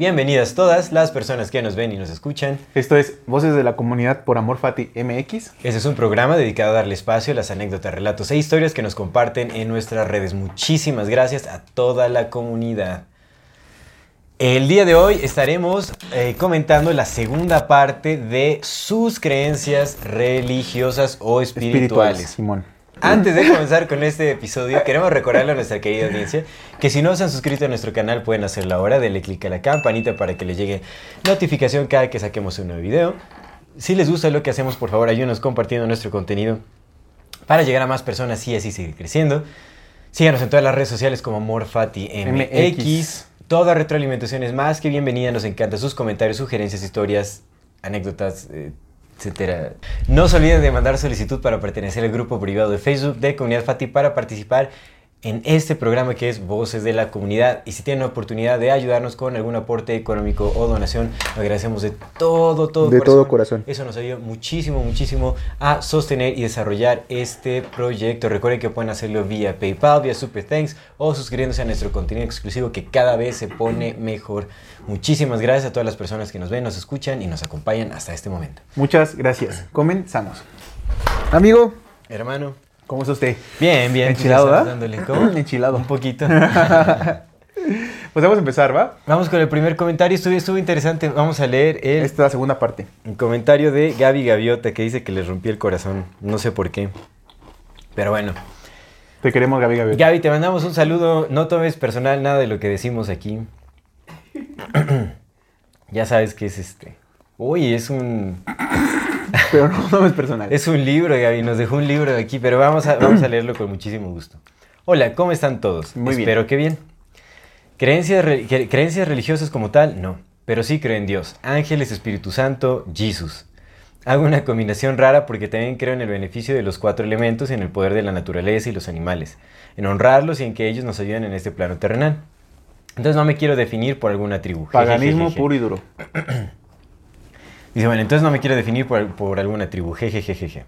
Bienvenidas todas las personas que nos ven y nos escuchan. Esto es Voces de la Comunidad por Amor Fati MX. Este es un programa dedicado a darle espacio a las anécdotas, relatos e historias que nos comparten en nuestras redes. Muchísimas gracias a toda la comunidad. El día de hoy estaremos eh, comentando la segunda parte de sus creencias religiosas o espirituales. Simón. Antes de comenzar con este episodio, queremos recordarle a nuestra querida audiencia que si no se han suscrito a nuestro canal pueden hacerlo ahora, denle click a la campanita para que les llegue notificación cada que saquemos un nuevo video. Si les gusta lo que hacemos, por favor ayúdenos compartiendo nuestro contenido para llegar a más personas y así seguir creciendo. Síganos en todas las redes sociales como MorFatiMX. MX. Toda retroalimentación es más que bienvenida, nos encantan sus comentarios, sugerencias, historias, anécdotas, eh, etcétera. No se olviden de mandar solicitud para pertenecer al grupo privado de Facebook de Comunidad Fati para participar en este programa que es Voces de la Comunidad. Y si tienen la oportunidad de ayudarnos con algún aporte económico o donación, lo agradecemos de todo, todo De todo corazón. Eso nos ayuda muchísimo, muchísimo a sostener y desarrollar este proyecto. Recuerden que pueden hacerlo vía PayPal, vía Super Thanks o suscribiéndose a nuestro contenido exclusivo que cada vez se pone mejor. Muchísimas gracias a todas las personas que nos ven, nos escuchan y nos acompañan hasta este momento. Muchas gracias. Comenzamos. Amigo, Hermano. ¿Cómo está usted? Bien, bien. Enchilado, ¿verdad? ¿Cómo? Enchilado. Un poquito. Pues vamos a empezar, ¿va? Vamos con el primer comentario. Estuvo, estuvo interesante. Vamos a leer el, Esta es la segunda parte. el comentario de Gaby Gaviota que dice que le rompí el corazón. No sé por qué. Pero bueno. Te queremos, Gaby Gaby. Gaby, te mandamos un saludo. No tomes personal nada de lo que decimos aquí. ya sabes que es este. Uy, es un. Pero no, no es personal. Es un libro, Gaby. Nos dejó un libro aquí, pero vamos a, vamos a leerlo con muchísimo gusto. Hola, ¿cómo están todos? Muy bien. Espero que bien. ¿Creencias, re- cre- ¿Creencias religiosas como tal? No. Pero sí creo en Dios, ángeles, Espíritu Santo, Jesús. Hago una combinación rara porque también creo en el beneficio de los cuatro elementos y en el poder de la naturaleza y los animales, en honrarlos y en que ellos nos ayuden en este plano terrenal. Entonces no me quiero definir por alguna tribu. Paganismo puro y duro. Dice, bueno, entonces no me quiero definir por, por alguna tribu. Jejejeje.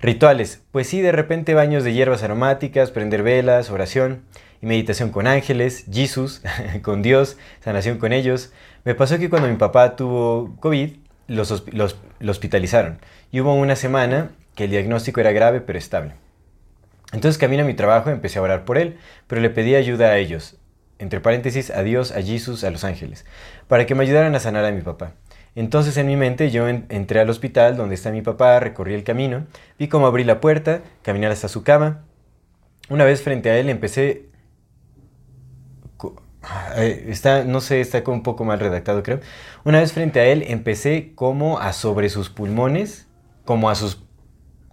Rituales. Pues sí, de repente baños de hierbas aromáticas, prender velas, oración y meditación con ángeles, Jesús, con Dios, sanación con ellos. Me pasó que cuando mi papá tuvo COVID, los, hosp- los- lo hospitalizaron. Y hubo una semana que el diagnóstico era grave pero estable. Entonces camino a mi trabajo, empecé a orar por él, pero le pedí ayuda a ellos, entre paréntesis, a Dios, a Jesús, a los ángeles, para que me ayudaran a sanar a mi papá. Entonces en mi mente yo en- entré al hospital donde está mi papá, recorrí el camino, vi cómo abrí la puerta, caminar hasta su cama. Una vez frente a él empecé... Está, no sé, está un poco mal redactado, creo. Una vez frente a él empecé como a sobre sus pulmones, como a sus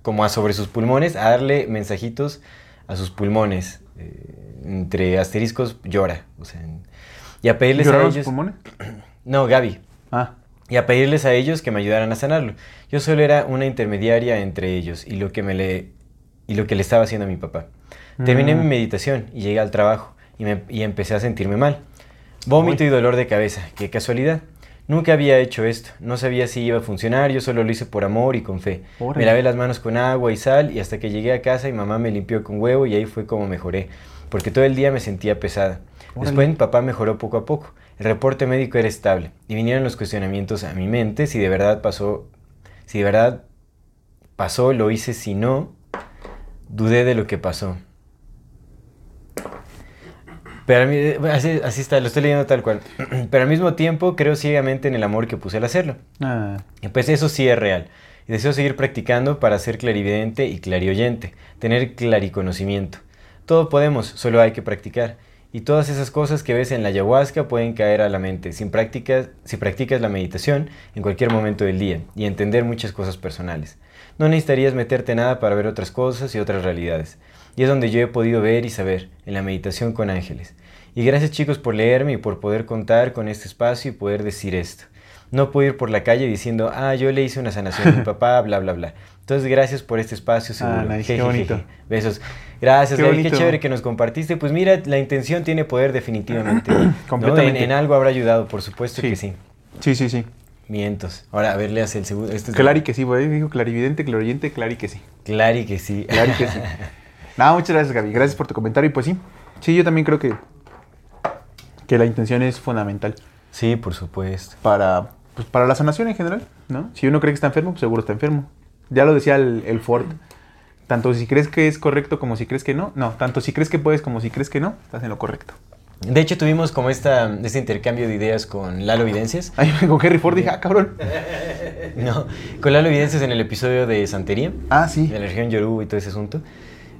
como a sobre sus pulmones, a darle mensajitos a sus pulmones. eh, entre asteriscos, llora. O sea, y a pedirles a ¿Lloraron sus ellos. pulmones? No, Gaby. Ah, y a pedirles a ellos que me ayudaran a sanarlo. Yo solo era una intermediaria entre ellos y lo que, me le, y lo que le estaba haciendo a mi papá. Terminé mi Mm. meditación y llegué al trabajo y, me- y empecé a sentirme mal. Vómito y dolor de cabeza, qué casualidad. Nunca había hecho esto, no sabía si iba a funcionar, yo solo lo hice por amor y con fe. Me lavé las manos con agua y sal y hasta que llegué a casa y mamá me limpió con huevo y ahí fue como mejoré, porque todo el día me sentía pesada. Después mi papá mejoró poco a poco, el reporte médico era estable y vinieron los cuestionamientos a mi mente si de verdad pasó, si de verdad pasó, lo hice, si no, dudé de lo que pasó. Pero a mí, así, así está, lo estoy leyendo tal cual. Pero al mismo tiempo creo ciegamente en el amor que puse al hacerlo. Ah, Pues eso sí es real. Y deseo seguir practicando para ser clarividente y clarioyente, tener clariconocimiento. Todo podemos, solo hay que practicar. Y todas esas cosas que ves en la ayahuasca pueden caer a la mente sin prácticas, si practicas la meditación en cualquier momento del día y entender muchas cosas personales. No necesitarías meterte nada para ver otras cosas y otras realidades. Y es donde yo he podido ver y saber, en la meditación con ángeles. Y gracias chicos por leerme y por poder contar con este espacio y poder decir esto. No puedo ir por la calle diciendo, ah, yo le hice una sanación a mi papá, bla, bla, bla. Entonces, gracias por este espacio, seguro. Ah, nice, qué bonito. Besos. Gracias, Qué Gaby, qué chévere que nos compartiste. Pues mira, la intención tiene poder definitivamente. ¿no? Completamente. En, en algo habrá ayudado, por supuesto Sí. que sí. sí, sí, sí. Mientos. Ahora, a ver, leas el segundo. Este es Clari que sí, güey. Dijo clarividente, claroyente, clari que sí. Clari que sí. Clari que sí. No, muchas gracias, Gaby. Gracias por tu comentario. Y pues sí, sí, yo también creo que, que la intención es fundamental sí, por supuesto. para, pues, para la sanación en general, ¿no? Si uno cree que está enfermo, pues seguro está enfermo. Ya lo decía el, el Ford. Tanto si crees que es correcto como si crees que no. No, tanto si crees que puedes como si crees que no, estás en lo correcto. De hecho, tuvimos como esta, este intercambio de ideas con Lalo Evidencias. Ahí con Henry Ford dije, ah, cabrón. No, con Lalo Evidencias en el episodio de Santería, Ah, sí. de la región Yoruba y todo ese asunto.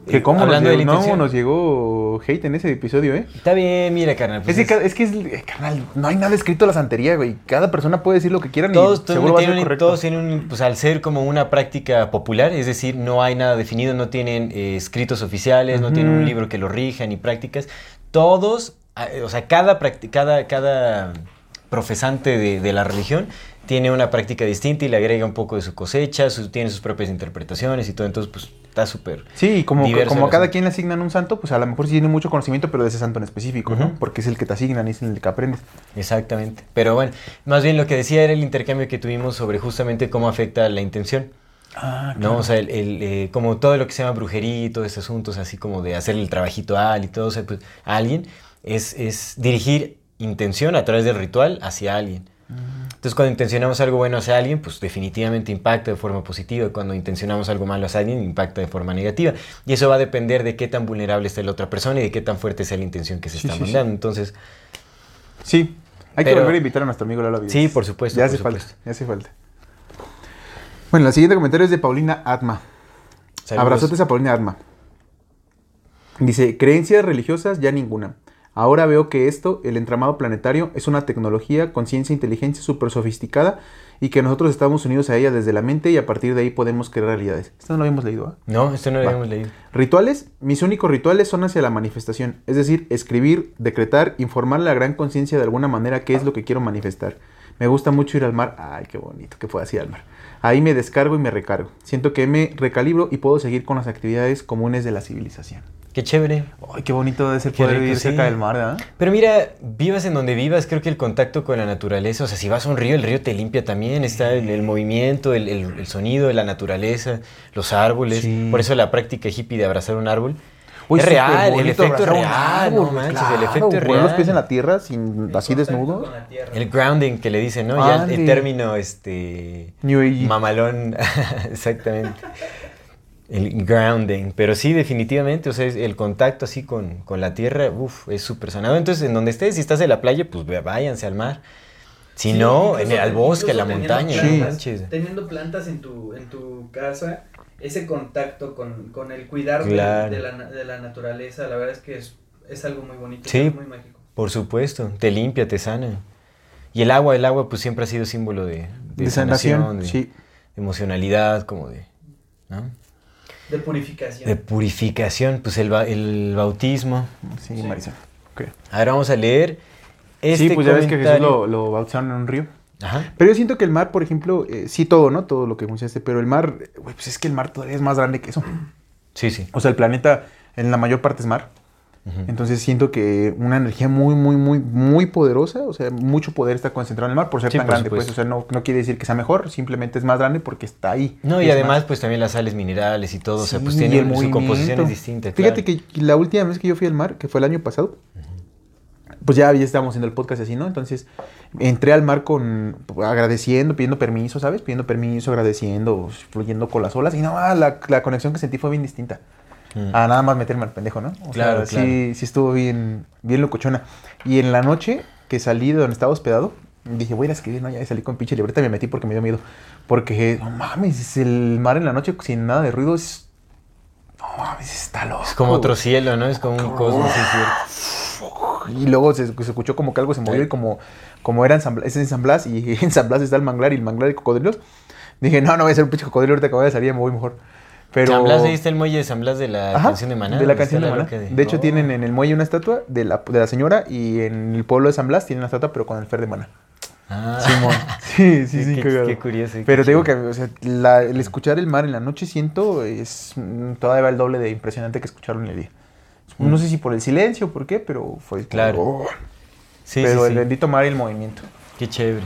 Que Eh, cómo nos hablando de llegó, la no, nos llegó hate en ese episodio, ¿eh? Está bien, mira, carnal. pues es, que, es- ca- es que es, eh, carnal, no hay nada escrito a la santería, güey. Cada persona puede decir lo que quiera todos, y todos seguro va a ser tienen, correcto. todos tienen un- pues al ser como una práctica popular, es decir, no hay nada definido, no tienen eh, escritos oficiales, no tienen un libro que lo rija ni prácticas. Todos, ah, o sea, cada, cada, cada profesante de, de la religión tiene una práctica distinta y le agrega un poco de su cosecha, su- tiene sus propias interpretaciones y todo, entonces pues está súper... Sí, y como, como a cada asunto. quien le asignan un santo, pues a lo mejor sí tiene mucho conocimiento, pero de ese santo en específico, ¿no? Porque es el que te asignan y es el que aprendes. Exactamente. Pero bueno, más bien lo que decía era el intercambio que tuvimos sobre justamente cómo afecta la intención. Ah, ¿no? O sea, el, el, eh, como todo lo que se llama brujería y todos estos asuntos, así como de hacer el trabajito a y todo, o sea, pues, a alguien, es, es dirigir intención a través del ritual hacia alguien. Entonces, cuando intencionamos algo bueno hacia alguien, pues definitivamente impacta de forma positiva. Cuando intencionamos algo malo hacia alguien, impacta de forma negativa. Y eso va a depender de qué tan vulnerable está la otra persona y de qué tan fuerte sea la intención que se Sí, está sí, sí. mandando. Entonces, Sí, hay que volver a invitar a nuestro amigo Lalo Vives. Sí, por supuesto, Ya por hace supuesto. falta, ya hace falta. Bueno, el siguiente comentario es de Paulina Atma. saludos. Abrazotes a Paulina Atma. Dice, creencias religiosas ya ninguna. Ahora veo que esto, el entramado planetario, es una tecnología, conciencia, inteligencia súper sofisticada y que nosotros estamos unidos a ella desde la mente y a partir de ahí podemos crear realidades. Esto no lo habíamos leído, ¿ah? No, esto no lo Va. habíamos leído. Rituales, mis únicos rituales son hacia la manifestación, es decir, escribir, decretar, informar a la gran conciencia de alguna manera qué es lo que quiero manifestar. Me gusta mucho ir al mar, ay, qué bonito que pueda ir al mar. Ahí me descargo y me recargo. Siento que me recalibro y puedo seguir con las actividades comunes de la civilización. Qué chévere. Ay, qué bonito debe ser Qué poder rico, vivir sí. cerca del mar, ¿verdad? Pero mira, vivas en donde vivas, creo que el contacto con la naturaleza, o sea, si vas a un río, el río te limpia también, está el, el movimiento, el, el- el sonido de la naturaleza, los árboles, Sí. por eso la práctica hippie de abrazar un árbol. Uy, es real, el efecto real, árbol, no manches, el claro, efecto es poner los pies en real. la tierra sin así desnudo. Con la tierra. El grounding que le dicen, ¿no? Ya el- el término, este... New Age. Mamalón, exactamente. El grounding. Pero sí, definitivamente, o sea, es- el contacto así con, con la tierra, uff, es súper sanado. Entonces, en donde estés, si estás en la playa, pues váyanse al mar. Si Sí, no, en el, al bosque, a la montaña, plantas- manches. Teniendo plantas en tu, en tu casa, ese contacto con, con el cuidar de- Claro. de, la, de la naturaleza, la verdad es que es, es algo muy bonito, Sí. algo muy mágico. Por supuesto, te limpia, te sana. Y el agua, el agua, pues siempre ha sido símbolo de, de, De sanación, sanación, de, sí. de emocionalidad, como de. ¿no? De purificación. De purificación, pues el, el bautismo. Sí, Sí. Marisa. Ok. Ahora vamos a leer este sí, pues ya ves que Jesús lo, lo bautizaron en un río. Ajá. Pero yo siento que el mar, por ejemplo, eh, sí todo, ¿no? Todo lo que mencionaste, pero el mar, güey, pues es que el mar todavía es más grande que eso. Sí, sí. O sea, el planeta en la mayor parte es mar. Entonces siento que una energía muy, muy, muy, muy poderosa, o sea, mucho poder está concentrado en el mar por ser Sí, tan por grande, pues, o sea, no, no quiere decir que sea mejor, simplemente es más grande porque está ahí. No, y además, más. pues también las sales minerales y todo, o sea, pues tiene su composición es distinta. Fíjate claro. que la última vez que yo fui al mar, que fue el año pasado, pues ya, ya estábamos haciendo el podcast así, ¿no? Entonces entré al mar con agradeciendo, pidiendo permiso, ¿sabes? Pidiendo permiso, agradeciendo, fluyendo con las olas. Y no, ah, la, la conexión que sentí fue bien distinta. Mm. A nada más meterme al pendejo, ¿no? O Claro, sea, sí, sí estuvo bien, bien locochona. Y en la noche que salí de donde estaba hospedado, dije, voy a ir a escribir, ¿no? Ya salí con pinche libreta y me metí porque me dio miedo. Porque, no mames, es el mar en la noche sin nada de ruido es... No mames, está loco. Es como otro cielo, ¿no? Es como un cosmos, sí. Y luego se, se escuchó como que algo se movió y como, como era en San Blas, es en San Blas y en San Blas está el manglar y el manglar de cocodrilos. Dije, no, no voy a ser un pinche cocodrilo ahorita que vaya a salir, me voy mejor. Pero... San Blas, ahí está el muelle de San Blas de la Ajá, canción de Maná. De la canción de Maná. De, hecho, Oh. tienen en el muelle una estatua de la, de la señora y en el pueblo de San Blas tienen una estatua, pero con el fer de Maná. Ah. Simón. Sí, sí, sí, Qué- curioso, Pero te digo que, o sea, la- el escuchar el mar en la noche siento es mm, todavía el doble de impresionante que escucharlo en el día. No sé si por el silencio o por qué, pero fue. Mm. Claro. oh, Sí, pero sí, el sí. bendito mar y el movimiento. Qué chévere.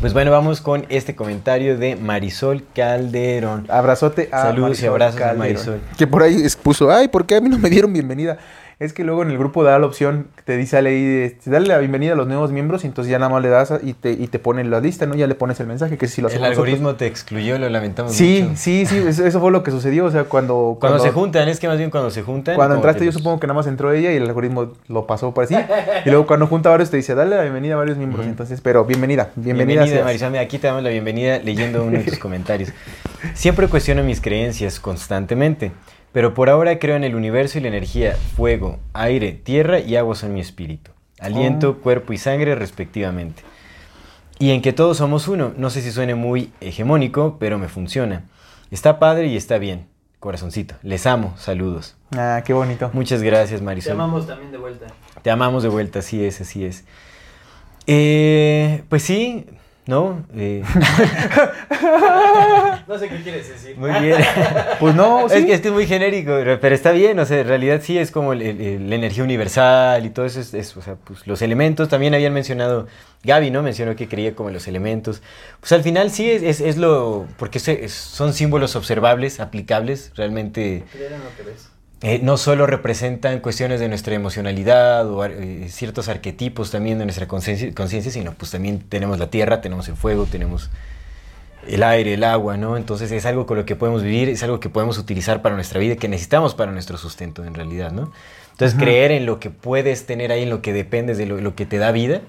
Pues bueno, vamos con este comentario de Marisol Calderón. Abrazote a Saludos y abrazos a. Marisol. Que por ahí expuso, ay, ¿por qué a mí no me dieron bienvenida? Es que luego en el grupo da la opción, te dice ahí, de, dale la bienvenida a los nuevos miembros y entonces ya nada más le das y te, y te pone la lista, ¿no? Ya le pones el mensaje, que si lo El nosotros. algoritmo te excluyó, lo lamentamos Sí, mucho. sí, sí, eso, fue lo que sucedió, o sea, cuando... Cuando, se juntan, es que más bien cuando se juntan. Cuando entraste yo supongo que nada más entró ella y el algoritmo lo pasó por así. Y luego cuando junta a varios te dice, dale la bienvenida a varios miembros. Entonces, pero bienvenida, bienvenida. Bienvenida. Mira, Aquí te damos la bienvenida leyendo uno de tus comentarios. Siempre cuestiono mis creencias constantemente, pero por ahora creo en el universo y la energía. Fuego, aire, tierra y agua son mi espíritu. Aliento, Oh. cuerpo y sangre respectivamente. Y en que todos somos uno. No sé si suene muy hegemónico, pero me funciona. Está padre y está bien. Corazoncito. Les amo. Saludos. Ah, qué bonito. Muchas gracias, Te Marisol. amamos también de vuelta. Te amamos de vuelta, así es, así es. Eh, pues sí, ¿no? Eh, No sé qué quieres decir. muy bien. Pues no, sí. Es que estoy muy genérico, pero está bien, o sea, en realidad sí es como el- el- la energía universal y todo eso, es, es, o sea, pues los elementos, también habían mencionado, Gaby, ¿no? Mencionó que creía como en los elementos. Pues al final sí es, es, es lo, porque se- es- son símbolos observables, aplicables, realmente Creer en lo que ves. Eh, no solo representan cuestiones de nuestra emocionalidad o eh, ciertos arquetipos también de nuestra conciencia, sino pues también tenemos la tierra, tenemos el fuego, tenemos el aire, el agua, ¿no? Entonces es algo con lo que podemos vivir, es algo que podemos utilizar para nuestra vida, que necesitamos para nuestro sustento en realidad, ¿no? Entonces creer en lo que puedes tener ahí, en lo que dependes de lo, lo que te da vida,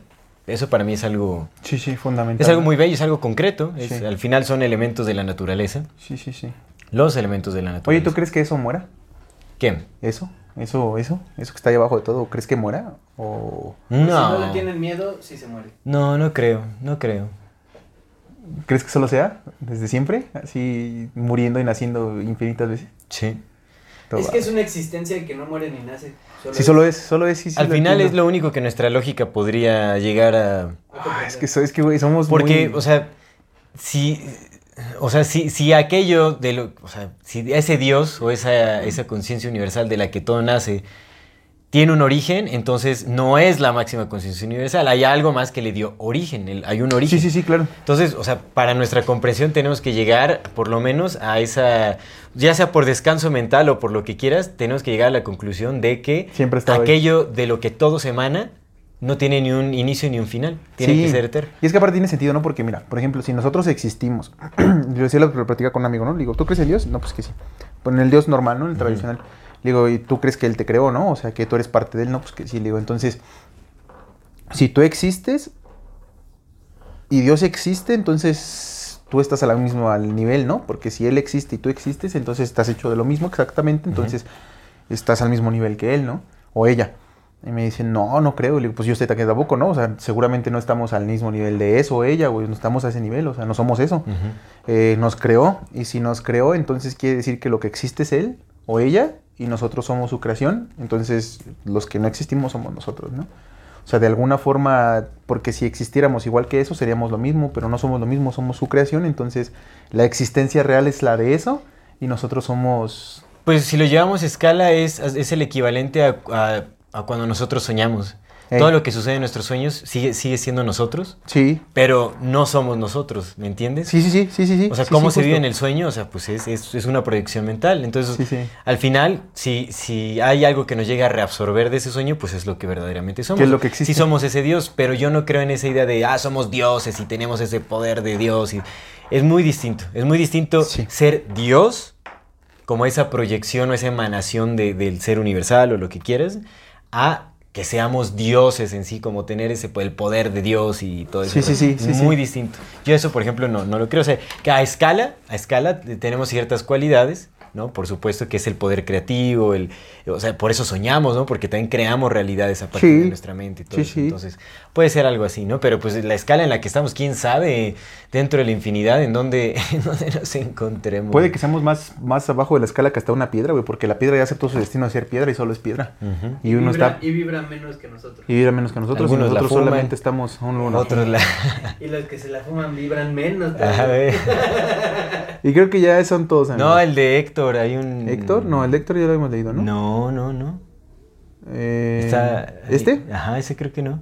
eso para mí es algo, Sí, sí, fundamental. es algo muy bello, es algo concreto. es- Sí. Al final son elementos de la naturaleza, Sí, sí, sí. los elementos de la Oye, naturaleza. ¿tú crees que eso muera? ¿Qué? ¿Eso? ¿Eso, eso? ¿Eso que está ahí abajo de todo? ¿Crees que muera? ¿O Pues Si No, no le tienen miedo, sí se muere. no, no creo, no creo. crees que solo sea desde siempre? Así muriendo y naciendo infinitas veces. Sí. Todo Es va. que es una existencia que no muere ni nace. Sí, solo es, solo es. Sí, sí, Al final es lo único que nuestra lógica podría llegar a... Ah, es que, es que, güey, somos Porque, muy- o sea, si, o sea, si, si aquello de lo, o sea, si ese Dios o esa, esa conciencia universal de la que todo nace tiene un origen, entonces no es la máxima conciencia universal. Hay algo más que le dio origen. el- hay un origen. Sí, sí, sí, claro. Entonces, o sea, para nuestra comprensión tenemos que llegar, por lo menos, a esa, ya sea por descanso mental o por lo que quieras, tenemos que llegar a la conclusión de que Siempre ahí. aquello de lo que todo se emana no tiene ni un inicio ni un final. Tiene Sí. que ser eterno. Y es que aparte tiene sentido, ¿no? Porque mira, por ejemplo, si nosotros existimos, yo decía lo platicaba con un amigo, ¿no? Le digo, ¿tú crees en Dios? No, pues que sí. Pues en el Dios normal, ¿no? En el tradicional. Le digo, ¿y tú crees que Él te creó, no? O sea, que tú eres parte de Él, ¿no? Pues que sí. Le digo, entonces, si tú existes y Dios existe, entonces tú estás al mismo al nivel, ¿no? Porque si Él existe y tú existes, entonces estás hecho de lo mismo exactamente, entonces estás al mismo nivel que Él, ¿no? O ella. Y me dicen, no, no creo. Y le digo, pues yo estoy tampoco, ¿no? O sea, seguramente no estamos al mismo nivel de eso o ella, güey. No estamos a ese nivel, o sea, no somos eso. Eh, nos creó, y si nos creó, entonces quiere decir que lo que existe es él o ella, y nosotros somos su creación. Entonces, los que no existimos somos nosotros, ¿no? O sea, de alguna forma, porque si existiéramos igual que eso, seríamos lo mismo, pero no somos lo mismo, somos su creación. Entonces, la existencia real es la de eso, y nosotros somos. Pues si lo llevamos a escala es, es el equivalente a, a- a cuando nosotros soñamos. Todo lo que sucede en nuestros sueños sigue, sigue siendo nosotros, Sí, pero no somos nosotros, ¿me entiendes? sí, sí, sí, sí, sí. O sea, Sí, cómo sí, se vive justo. en el sueño, o sea, pues es, es- es una proyección mental. Entonces, Sí, al final, si, si hay algo que nos llega a reabsorber de ese sueño, pues es lo que verdaderamente somos. es lo que existe. Sí somos ese Dios, pero yo no creo en esa idea de, ah, somos dioses y tenemos ese poder de Dios. Y... Es muy distinto, es muy distinto ser Dios, como esa proyección o esa emanación de- del ser universal o lo que quieras, a que seamos dioses en sí, como tener ese el poder de Dios y todo eso. Sí, sí, sí, sí, Muy sí. distinto. Yo eso, por ejemplo, no, no lo creo. O sea, que a escala, a escala tenemos ciertas cualidades, ¿no? Por supuesto que es el poder creativo, el, o sea, por eso soñamos, ¿no? Porque también creamos realidades a partir Sí. de nuestra mente y todo Sí, eso. sí. Entonces, puede ser algo así, ¿no? Pero pues la escala en la que estamos, quién sabe, dentro de la infinidad, en donde, en donde nos encontremos. Puede que seamos más, más abajo de la escala que hasta una piedra, güey, porque la piedra ya aceptó su destino de ser piedra y solo es piedra. Y uno vibra, está. y vibra menos que nosotros. Y vibra menos que nosotros, Algunos y la nosotros fuman. solamente estamos uno, uno. Otros la... Y los que se la fuman vibran menos. A ver. Y creo que ya son todos. No, el de Héctor, hay un... Héctor, no, el de Héctor ya lo hemos leído, ¿no? No, no, no. Eh, Está- ¿Este? Ajá, ese creo que no.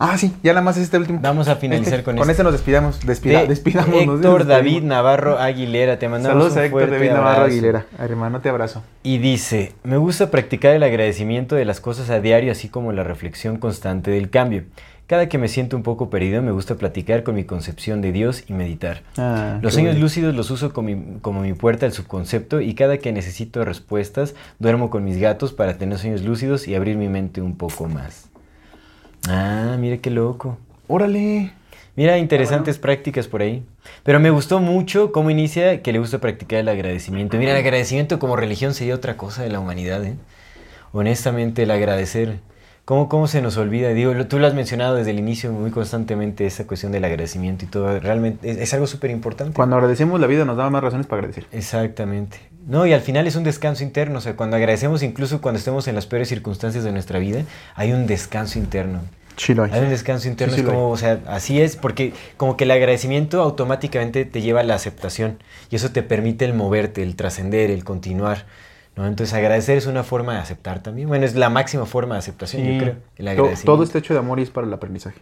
Ah, sí, ya nada más es este último. Vamos a finalizar Este, con Con este. este nos despidamos. Despida, De despidamos. Héctor. David Navarro Aguilera, te mandamos Saludos un a Héctor David Navarro abrazo. Aguilera. Hermano, te abrazo. Y dice, me gusta practicar el agradecimiento de las cosas a diario, así como la reflexión constante del cambio. Cada que me siento un poco perdido, me gusta platicar con mi concepción de Dios y meditar. Ah, Los sueños lúcidos los uso como mi, como mi puerta al subconcepto y cada que necesito respuestas, duermo con mis gatos para tener sueños lúcidos y abrir mi mente un poco más. Ah, mire qué loco. Órale. Mira, interesantes prácticas por ahí. Pero me gustó mucho cómo inicia que le gusta practicar el agradecimiento. Mira, el agradecimiento como religión sería otra cosa de la humanidad, ¿eh? Honestamente, el agradecer. ¿Cómo, ¿Cómo se nos olvida? Digo, tú lo has mencionado desde el inicio muy constantemente, esa cuestión del agradecimiento y todo. Realmente es, es algo súper importante. Cuando agradecemos la vida nos da más razones para agradecer. Exactamente. No, y al final es un descanso interno. O sea, cuando agradecemos, incluso cuando estemos en las peores circunstancias de nuestra vida, hay un descanso interno. Sí, lo hay. Hay un descanso interno, Sí, sí es como, o sea, así es, porque como que el agradecimiento automáticamente te lleva a la aceptación y eso te permite el moverte, el trascender, el continuar, ¿no? Entonces agradecer es una forma de aceptar también, bueno, es la máxima forma de aceptación, yo creo, el To- agradecimiento. Todo está hecho de amor y es para el aprendizaje.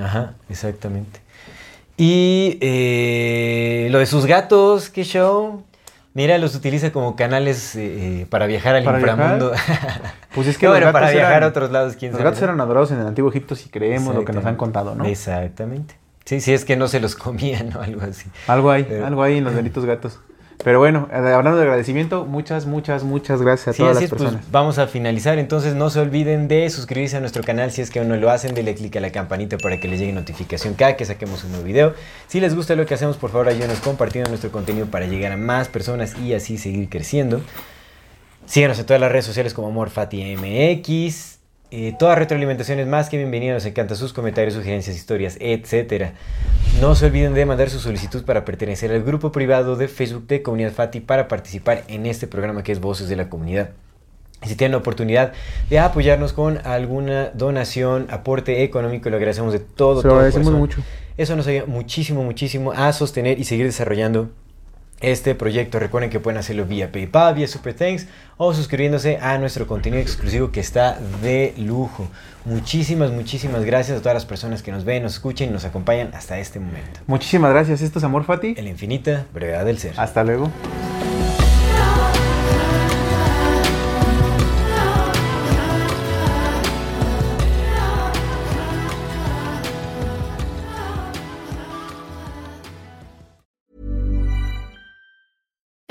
Ajá, exactamente. Y eh, lo de sus gatos, qué show. Mira, los utiliza como canales eh, eh, para viajar al ¿Para inframundo. Pues es que bueno, los para gatos viajar eran- a otros lados, quién Los sabe. gatos eran adorados en el antiguo Egipto si creemos lo que nos han contado, ¿no? Exactamente. Sí, sí, es que no se los comían o algo así. Algo hay, Pero- algo hay en los benditos gatos. Pero bueno, eh, hablando de agradecimiento, muchas, muchas, muchas gracias a Sí, todas así las es, pues personas. vamos a finalizar. Entonces no se olviden de suscribirse a nuestro canal si es que aún no lo hacen. Denle click a la campanita para que les llegue notificación cada que saquemos un nuevo video. Si les gusta lo que hacemos, por favor ayúdenos compartiendo nuestro contenido para llegar a más personas y así seguir creciendo. Síganos en todas las redes sociales como AmorFatiMX. Eh, toda retroalimentación es más que bienvenida. Nos encantan sus comentarios, sugerencias, historias, etc. No se olviden de mandar su solicitud para pertenecer al grupo privado de Facebook de Comunidad Fati para participar en este programa que es Voces de la Comunidad. Si tienen la oportunidad de apoyarnos con alguna donación, aporte económico, lo agradecemos de todo. Se lo todo agradecemos corazón. mucho. Eso nos ayuda muchísimo, muchísimo a sostener y seguir desarrollando este proyecto. Recuerden que pueden hacerlo vía PayPal, vía Super Thanks o suscribiéndose a nuestro contenido exclusivo que está de lujo. Muchísimas, muchísimas gracias a todas las personas que nos ven, nos escuchan y nos acompañan hasta este momento. Muchísimas gracias. Esto es Amor Fati. En la infinita brevedad del ser. Hasta luego.